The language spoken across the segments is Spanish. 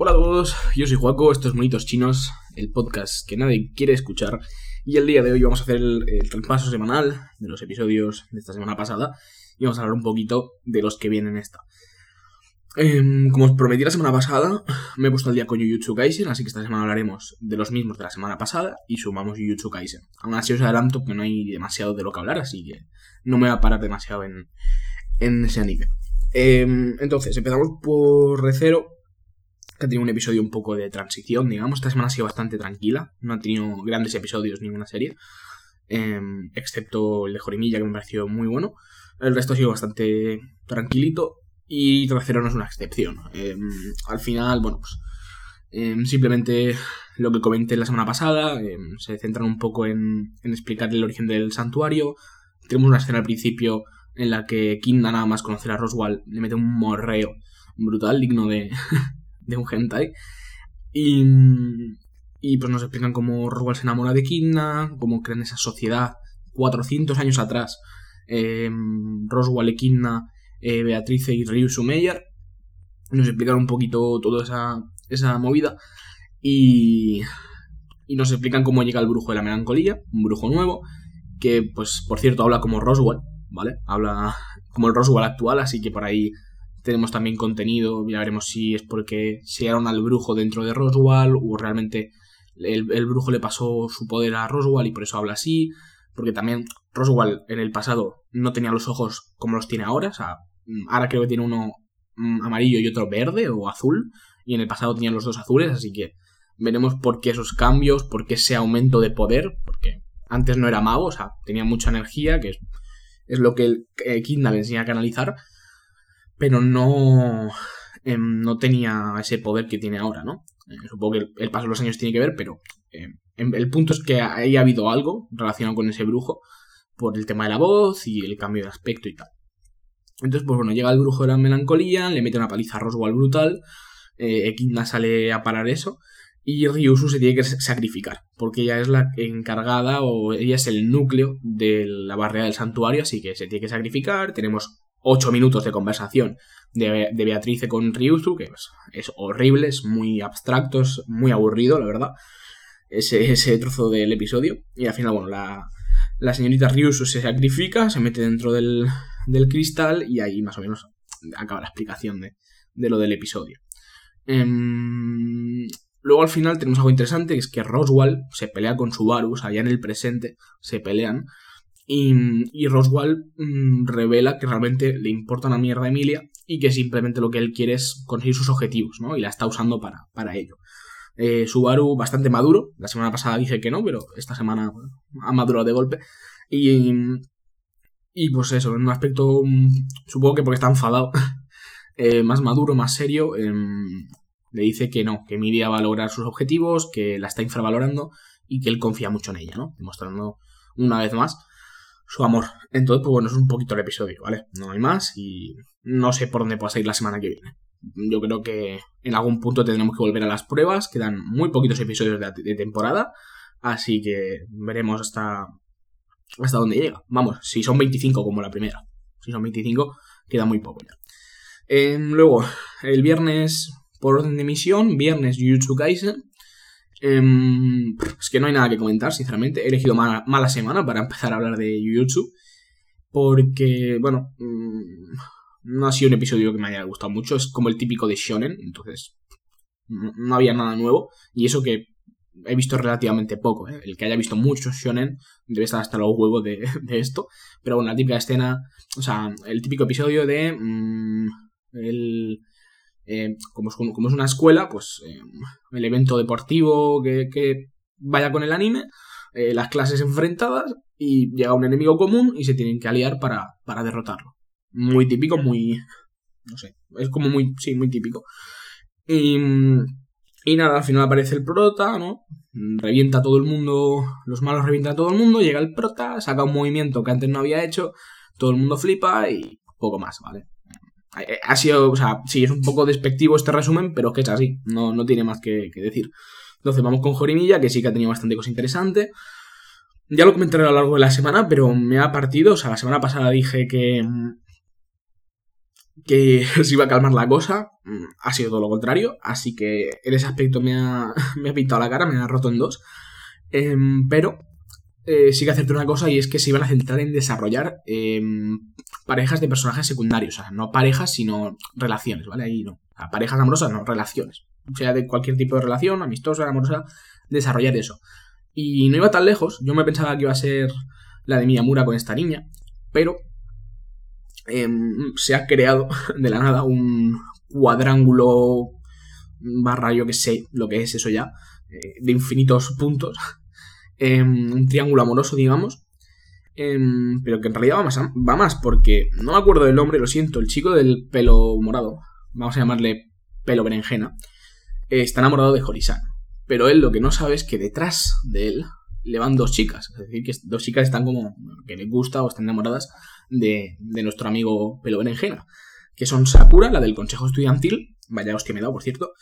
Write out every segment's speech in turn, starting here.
Hola a todos, yo soy Juaco, estos monitos chinos, el podcast que nadie quiere escuchar. Y el día de hoy vamos a hacer el, el semanal de los episodios de esta semana pasada y vamos a hablar un poquito de los que vienen esta. Em, como os prometí la semana pasada, me he puesto al día con Jujutsu Kaisen, así que esta semana hablaremos de los mismos de la semana pasada y sumamos Jujutsu Kaisen. Aún así os adelanto que no hay demasiado de lo que hablar, así que no me voy a parar demasiado en, en ese anime. Em, entonces, empezamos por Recero, que ha tenido un episodio un poco de transición, digamos. Esta semana ha sido bastante tranquila, no ha tenido grandes episodios ninguna serie, em, excepto el de Jorimilla, que me pareció muy bueno. El resto ha sido bastante tranquilito y Tercero no es una excepción. Em, al final, bueno, pues em, simplemente lo que comenté la semana pasada, se centran un poco en, en explicar el origen del santuario. Tenemos una escena al principio en la que Kinda nada más conocer a Roswell le mete un morreo brutal, digno de, de un hentai. Y, y pues nos explican cómo Roswell se enamora de Kinda, cómo crean esa sociedad 400 años atrás. Eh, Roswell Kinda, eh, Beatrice y Ryu Sumeyer. Nos explican un poquito toda esa, esa movida. Y, y nos explican cómo llega el brujo de la melancolía, un brujo nuevo, que pues por cierto habla como Roswell, ¿vale? Habla como el Roswell actual, así que por ahí tenemos también contenido, ya veremos si es porque se llegaron al brujo dentro de Roswell o realmente el, el, brujo le pasó su poder a Roswell y por eso habla así, porque también Roswell en el pasado no tenía los ojos como los tiene ahora, o sea, ahora creo que tiene uno amarillo y otro verde o azul, y en el pasado tenían los dos azules, así que veremos por qué esos cambios, por qué ese aumento de poder, porque antes no era mago, o sea, tenía mucha energía, que es, es lo que el eh, Kidna le enseña a canalizar, pero no, eh, no tenía ese poder que tiene ahora, ¿no? Eh, supongo que el, paso de los años tiene que ver, pero eh, el punto es que ahí ha habido algo relacionado con ese brujo por el tema de la voz y el cambio de aspecto y tal. Entonces, pues bueno, llega el brujo de la melancolía, le mete una paliza a Roswell brutal, eh, Ekidna sale a parar eso, y Ryusu se tiene que sacrificar, porque ella es la encargada o ella es el núcleo de la barrera del santuario, así que se tiene que sacrificar. Tenemos 8 minutos de conversación de, Beatrice con Ryusu, que es, es, horrible, es muy abstracto, es muy aburrido, la verdad, ese, ese trozo del episodio. Y al final, bueno, la, la señorita Ryusu se sacrifica, se mete dentro del, del cristal y ahí más o menos acaba la explicación de, de lo del episodio. Um, luego al final tenemos algo interesante, que es que Roswell se pelea con Subaru, o sea, en el presente se pelean, y, y Roswell mmm, revela que realmente le importa una mierda a Emilia y que simplemente lo que él quiere es conseguir sus objetivos, ¿no? Y la está usando para, para ello. Eh, Subaru bastante maduro, la semana pasada dije que no, pero esta semana ha madurado de golpe. Y, y pues eso, en un aspecto, supongo que porque está enfadado, eh, más maduro, más serio, eh, le dice que no, que Emilia va a lograr sus objetivos, que la está infravalorando y que él confía mucho en ella, ¿no? Demostrando una vez más su amor. Entonces, pues bueno, es un poquito el episodio, ¿vale? No hay más y no sé por dónde pueda ir la semana que viene. Yo creo que en algún punto tendremos que volver a las pruebas, quedan muy poquitos episodios de, temporada, así que veremos hasta hasta dónde llega. Vamos, si son 25 como la primera. Si son 25, queda muy poco ya. Eh, luego, el viernes, por orden de emisión, viernes Jujutsu Kaisen. Eh, es que no hay nada que comentar, sinceramente. He elegido mala, semana para empezar a hablar de Jujutsu. Porque, bueno, mmm, no ha sido un episodio que me haya gustado mucho. Es como el típico de Shonen, entonces no había nada nuevo. Y eso que he visto relativamente poco. ¿eh? El que haya visto mucho shonen debe estar hasta los huevos de, de, esto. Pero bueno, la típica escena, o sea, el típico episodio de... Mmm, el, eh, como, es, como, es, una escuela, pues eh, el evento deportivo que, vaya con el anime, eh, las clases enfrentadas y llega un enemigo común y se tienen que aliar para, para derrotarlo. Muy típico, muy... no sé, es como muy... sí, muy típico. Y... Y nada, al final aparece el prota, ¿no? Revienta a todo el mundo, los malos revientan a todo el mundo, llega el prota, saca un movimiento que antes no había hecho, todo el mundo flipa y poco más, ¿vale? Ha sido, o sea, sí, es un poco despectivo este resumen, pero es que es así, no, no tiene más que, decir. Entonces vamos con Jorimilla, que sí que ha tenido bastante cosa interesante. Ya lo comentaré a lo largo de la semana, pero me ha partido, o sea, la semana pasada dije que que se iba a calmar la cosa, ha sido todo lo contrario, así que en ese aspecto me ha, me ha pintado la cara, me ha roto en dos. Em, pero eh, sí que hacerte una cosa y es que se iban a centrar en desarrollar em, parejas de personajes secundarios, o sea, no parejas, sino relaciones, ¿vale? Ahí no. parejas amorosas, no, relaciones. O sea, de cualquier tipo de relación, amistosa, amorosa, desarrollar eso. Y no iba tan lejos, yo me pensaba que iba a ser la de Miyamura con esta niña, pero em, se ha creado de la nada un cuadrángulo barra, yo que sé lo que es eso ya, eh, de infinitos puntos, em, un triángulo amoroso, digamos, em, pero que en realidad va más, va más, porque no me acuerdo del nombre, lo siento, el chico del pelo morado, vamos a llamarle pelo berenjena, eh, está enamorado de Horizon. Pero él lo que no sabe es que detrás de él le van dos chicas. Es decir, que dos chicas están como que le gusta o están enamoradas de, nuestro amigo Pelo Berenjena. Que son Sakura, la del Consejo Estudiantil. Vaya hostia me he dado, por cierto.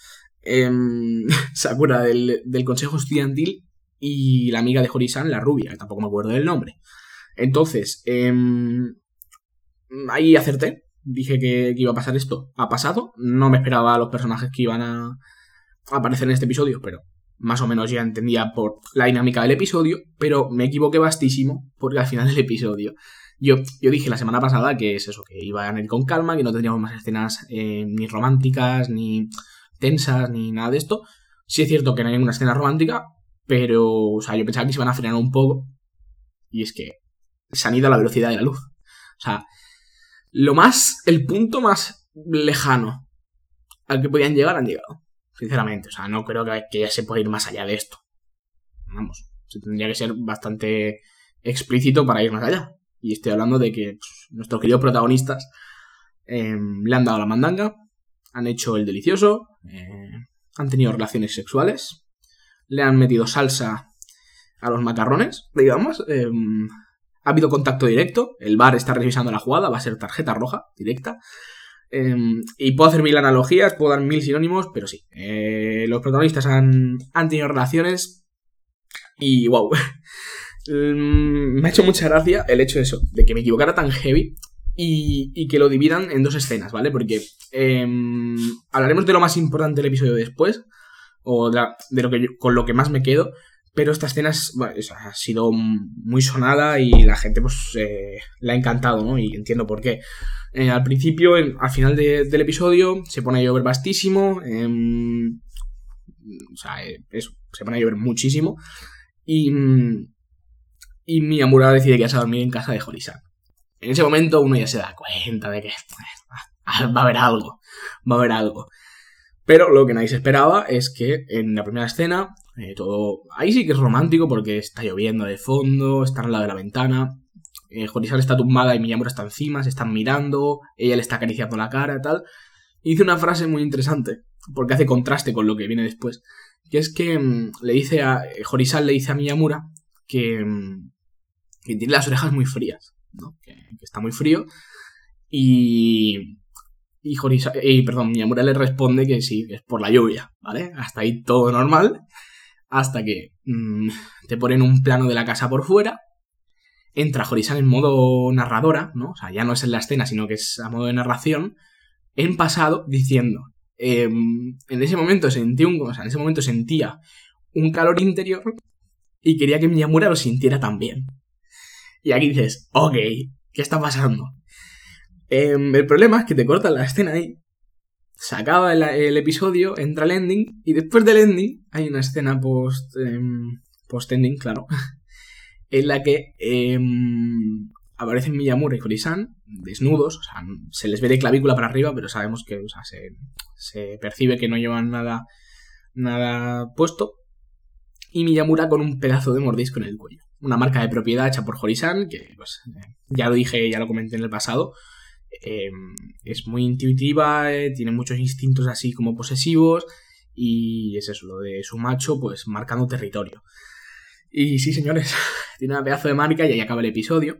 Em, Sakura del, Consejo Estudiantil y la amiga de Horisan, la rubia, que tampoco me acuerdo del nombre. Entonces, em, ahí acerté. Dije que, iba a pasar esto. Ha pasado. No me esperaba a los personajes que iban a aparecer en este episodio, pero más o menos ya entendía por la dinámica del episodio, pero me equivoqué bastísimo porque al final del episodio yo, yo dije la semana pasada que es eso, que iba a ir con calma, que no tendríamos más escenas eh, ni románticas, ni tensas, ni nada de esto. Sí es cierto que no hay ninguna escena romántica, pero, o sea, yo pensaba que se iban a frenar un poco. Y es que se han ido a la velocidad de la luz. O sea, lo más, el punto más lejano al que podían llegar han llegado. Sinceramente, o sea, no creo que, ya se pueda ir más allá de esto. Vamos, se tendría que ser bastante explícito para ir más allá. Y estoy hablando de que pues, nuestros queridos protagonistas em, le han dado la mandanga, han hecho el delicioso, eh, han tenido relaciones sexuales, le han metido salsa a los macarrones, digamos. Em, ha habido contacto directo, el bar está revisando la jugada, va a ser tarjeta roja directa. Em, y puedo hacer mil analogías, puedo dar mil sinónimos, pero sí. Eh, los protagonistas han, han, tenido relaciones y wow. Em, me ha hecho mucha gracia el hecho de eso, de que me equivocara tan heavy y, y que lo dividan en dos escenas, ¿vale? Porque em, hablaremos de lo más importante del episodio después, o de, de lo que con lo que más me quedo, pero esta escena ha sido muy sonada y la gente pues eh, le ha encantado, ¿no? Y entiendo por qué. Eh, al principio, al final del episodio, se pone a llover bastísimo. Em, o sea, eh, se pone a llover muchísimo. Y, y Miyamura decide quedarse a dormir en casa de Horisan. En ese momento uno ya se da cuenta de que va a haber algo, va a haber algo. Pero lo que nadie se esperaba es que en la primera escena, eh, todo. Ahí sí que es romántico porque está lloviendo de fondo, está al lado de la ventana. Eh, está tumbada y Miyamura está encima, se están mirando, ella le está acariciando la cara y tal. Y dice una frase muy interesante, porque hace contraste con lo que viene después. Que es que mm, le dice a. Horizal le dice a Miyamura que, mm, que tiene las orejas muy frías, ¿no? que está muy frío. Y, y, y perdón, Miyamura le responde que sí, es por la lluvia, ¿vale? Hasta ahí todo normal. Hasta que mm, te ponen un plano de la casa por fuera. Entra Horizon en modo narradora, ¿no? O sea, ya no es en la escena, sino que es a modo de narración. En pasado, diciendo. Em, en ese momento sentí un. O sea, en ese momento sentía un calor interior. Y quería que Miyamura lo sintiera también. Y aquí dices, ok, ¿qué está pasando? Em, el problema es que te cortan la escena ahí. Se acaba el, episodio, entra el ending. Y después del ending hay una escena post. Em, post-ending, claro. en la que em, aparecen Miyamura y Furisan desnudos. O sea, se les ve de clavícula para arriba, pero sabemos que o sea, se, se percibe que no llevan nada, nada puesto. Y Miyamura con un pedazo de mordisco en el cuello. Una marca de propiedad hecha por Horisan, que pues, ya lo dije, ya lo comenté en el pasado. Em, es muy intuitiva, eh, tiene muchos instintos así como posesivos y es eso, lo de su macho pues marcando territorio. Y sí, señores, tiene una pedazo de marca y ahí acaba el episodio,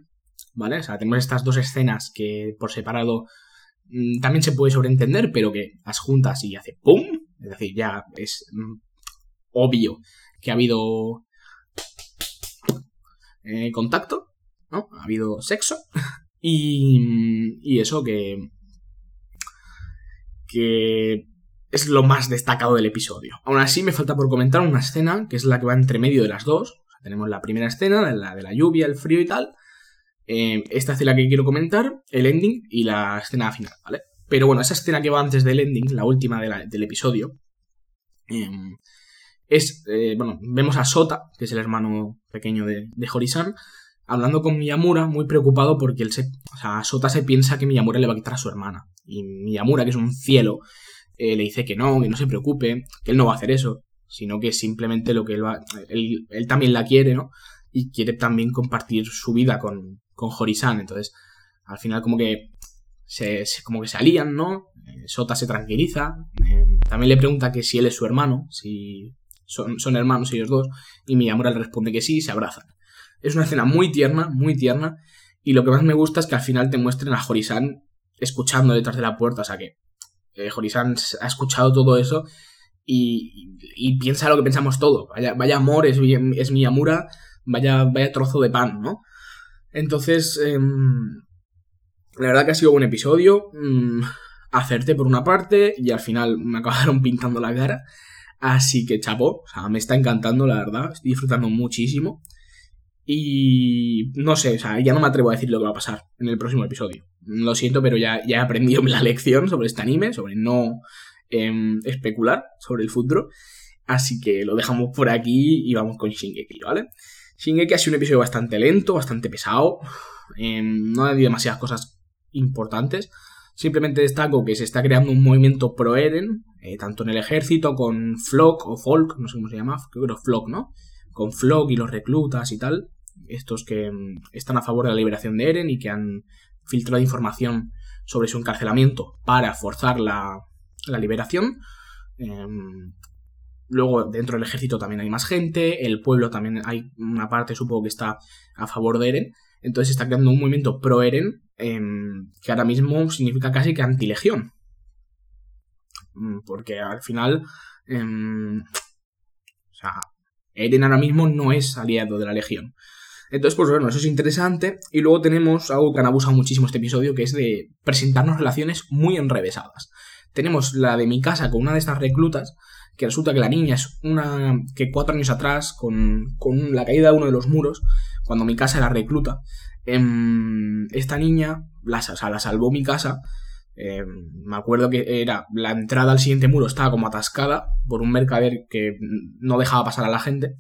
¿vale? O sea, tenemos estas dos escenas que por separado mm, también se puede sobreentender, pero que las juntas y hace ¡pum! Es decir, ya es mm, obvio que ha habido eh, contacto, ¿no? Ha habido sexo. Y, y eso que, que es lo más destacado del episodio. Aún así, me falta por comentar una escena que es la que va entre medio de las dos. tenemos la primera escena, la de la lluvia, el frío y tal. Eh, esta es la que quiero comentar, el ending y la escena final, ¿vale? Pero bueno, esa escena que va antes del ending, la última del episodio, em, es, eh, bueno, vemos a Sota, que es el hermano pequeño de, de hablando con Miyamura, muy preocupado porque él se, o sea, Sota se piensa que Miyamura le va a quitar a su hermana. Y Miyamura, que es un cielo, eh, le dice que no, que no se preocupe, que él no va a hacer eso, sino que simplemente lo que él va, él, él también la quiere, ¿no? Y quiere también compartir su vida con, con. Entonces, al final como que se, como que se alían, ¿no? Eh, Sota se tranquiliza. Eh, también le pregunta que si él es su hermano, si son, son hermanos ellos dos, y Miyamura le responde que sí y se abrazan. Es una escena muy tierna, muy tierna, y lo que más me gusta es que al final te muestren a Horisan escuchando detrás de la puerta, o sea que eh, ha escuchado todo eso y, y, piensa lo que pensamos todo. Vaya, amor, es, es Miyamura, vaya, vaya trozo de pan, ¿no? Entonces, em, la verdad que ha sido un episodio. Mmm, acerté por una parte y al final me acabaron pintando la cara. Así que chapo, o sea, me está encantando, la verdad. Estoy disfrutando muchísimo. Y no sé, o sea, ya no me atrevo a decir lo que va a pasar en el próximo episodio. Lo siento, pero ya, ya he aprendido la lección sobre este anime, sobre no em, especular sobre el futuro. Así que lo dejamos por aquí y vamos con Shingeki, ¿vale? Shingeki ha sido un episodio bastante lento, bastante pesado. Em, no ha habido demasiadas cosas importantes. Simplemente destaco que se está creando un movimiento pro-Eren, eh, tanto en el ejército con Flock o Folk, no sé cómo se llama, creo que Flock, ¿no? Con Flock y los reclutas y tal. Estos que em, están a favor de la liberación de Eren y que han filtrado información sobre su encarcelamiento para forzar la, la liberación. Em, Luego, dentro del ejército también hay más gente, el pueblo también hay una parte, supongo, que está a favor de Eren. Entonces está creando un movimiento pro-Eren em, que ahora mismo significa casi que anti-legión. Mm, porque al final. Em, Eren ahora mismo no es aliado de la legión. Entonces, pues bueno, eso es interesante. Y luego tenemos algo que han abusado muchísimo este episodio, que es de presentarnos relaciones muy enrevesadas. Tenemos la de mi casa con una de estas reclutas, que resulta que la niña es una que cuatro años atrás, con, con la caída de uno de los muros, cuando mi casa era recluta, em, esta niña, la, o la salvó mi casa. Em, me acuerdo que era la entrada al siguiente muro estaba como atascada por un mercader que no dejaba pasar a la gente.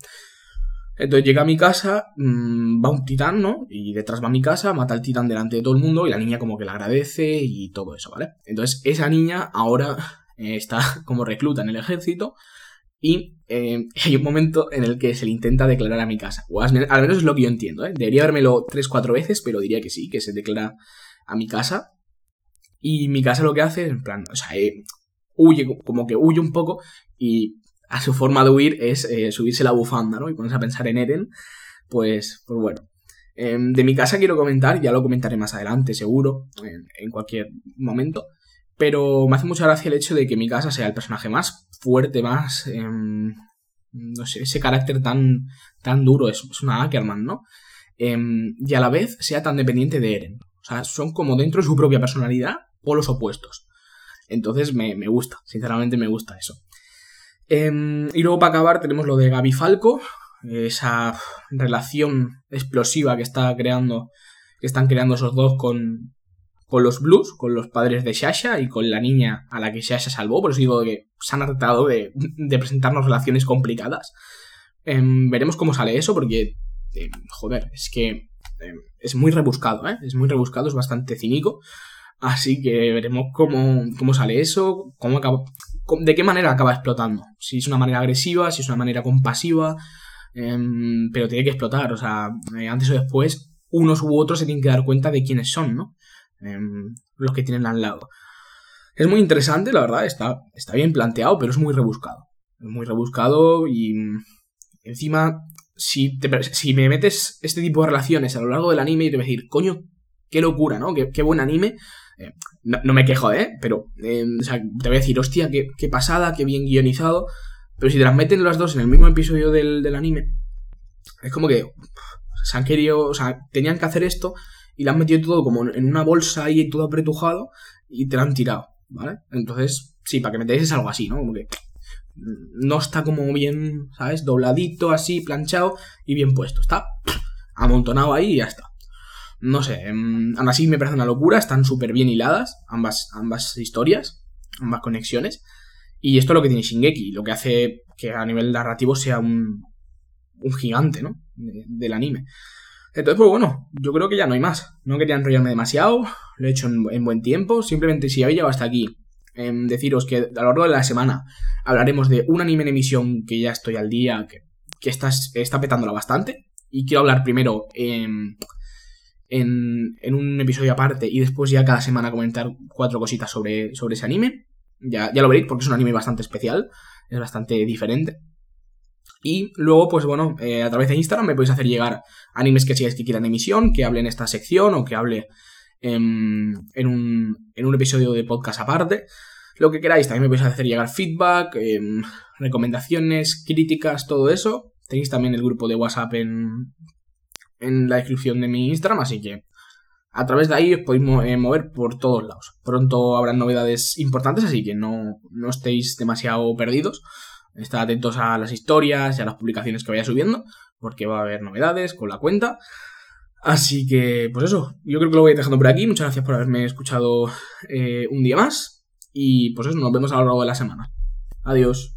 Entonces llega a mi casa, mm, va un titán, ¿no? Y detrás va mi casa, mata al titán delante de todo el mundo y la niña como que le agradece y todo eso, ¿vale? Entonces esa niña ahora eh, está como recluta en el ejército y eh, hay un momento en el que se le intenta declarar a mi casa. Al menos es lo que yo entiendo, ¿eh? Debería habérmelo tres, cuatro veces, pero diría que sí, que se declara a mi casa. Y mi casa lo que hace, en plan, o sea, eh, huye, como que huye un poco y a su forma de huir es subirse la bufanda, ¿no? Y ponerse a pensar en Eren, pues, pues bueno. Em, de mi casa quiero comentar, ya lo comentaré más adelante, seguro, en cualquier momento. Pero me hace mucha gracia el hecho de que mi casa sea el personaje más fuerte, más. Em, no sé, ese carácter tan, tan duro, es, una Ackerman, ¿no? Em, y a la vez sea tan dependiente de Eren. O sea, son como dentro de su propia personalidad, polos opuestos. Entonces me, gusta, sinceramente me gusta eso. Em, y luego para acabar tenemos lo de Gaby Falco, esa relación explosiva que está creando, que están creando esos dos con, con los Blues, con los padres de Shasha y con la niña a la que Shasha salvó. Por eso digo que se han tratado de, presentarnos relaciones complicadas. Em, veremos cómo sale eso, porque, em, joder, es que es muy rebuscado, ¿eh? Es muy rebuscado, es bastante cínico. Así que veremos cómo, cómo sale eso, cómo acaba, de qué manera acaba explotando. Si es una manera agresiva, si es una manera compasiva. pero tiene que explotar, o sea, eh, antes o después, unos u otros se tienen que dar cuenta de quiénes son, ¿no? Em, los que tienen al lado. Es muy interesante, la verdad, está, está bien planteado, pero es muy rebuscado. Es muy rebuscado y encima, si, si me metes este tipo de relaciones a lo largo del anime, y te voy a decir, coño, qué locura, ¿no? Qué, buen anime. Eh, no, me quejo, ¿eh? Pero, em, o sea, te voy a decir, hostia, qué, qué, pasada, qué bien guionizado. Pero si te las meten las dos en el mismo episodio del, del anime, es como que se han querido, o sea, tenían que hacer esto y la han metido todo como en una bolsa ahí todo apretujado y te la han tirado. ¿vale? Entonces, sí, para que me enteréis es algo así, ¿no? Como que no está como bien, ¿sabes? Dobladito, así, planchado y bien puesto. Está amontonado ahí y ya está. No sé, em, aún así me parece una locura, están súper bien hiladas ambas, ambas historias, ambas conexiones. Y esto es lo que tiene Shingeki, lo que hace que a nivel narrativo sea un, un gigante, ¿no? del anime. Entonces, pues bueno, yo creo que ya no hay más. No quería enrollarme demasiado, lo he hecho en, buen tiempo. Simplemente si habéis llegado hasta aquí, em, deciros que a lo largo de la semana hablaremos de un anime en emisión que ya estoy al día, que, que está, está petándola bastante. Y quiero hablar primero en, un episodio aparte y después ya cada semana comentar cuatro cositas sobre, sobre ese anime. Ya, ya lo veréis porque es un anime bastante especial, es bastante diferente. Y luego, pues bueno, eh, a través de Instagram me podéis hacer llegar animes que sigáis que quieran emisión, que hable en esta sección o que hable en, un, en un episodio de podcast aparte. Lo que queráis, también me podéis hacer llegar feedback, em, recomendaciones, críticas, todo eso. Tenéis también el grupo de WhatsApp en, en la descripción de mi Instagram, así que a través de ahí os podéis eh, mover por todos lados. Pronto habrán novedades importantes, así que no, no estéis demasiado perdidos. Estad atentos a las historias y a las publicaciones que vaya subiendo, porque va a haber novedades con la cuenta. Así que, pues eso, yo creo que lo voy dejando por aquí. Muchas gracias por haberme escuchado eh, un día más. Y pues eso, nos vemos a lo largo de la semana. Adiós.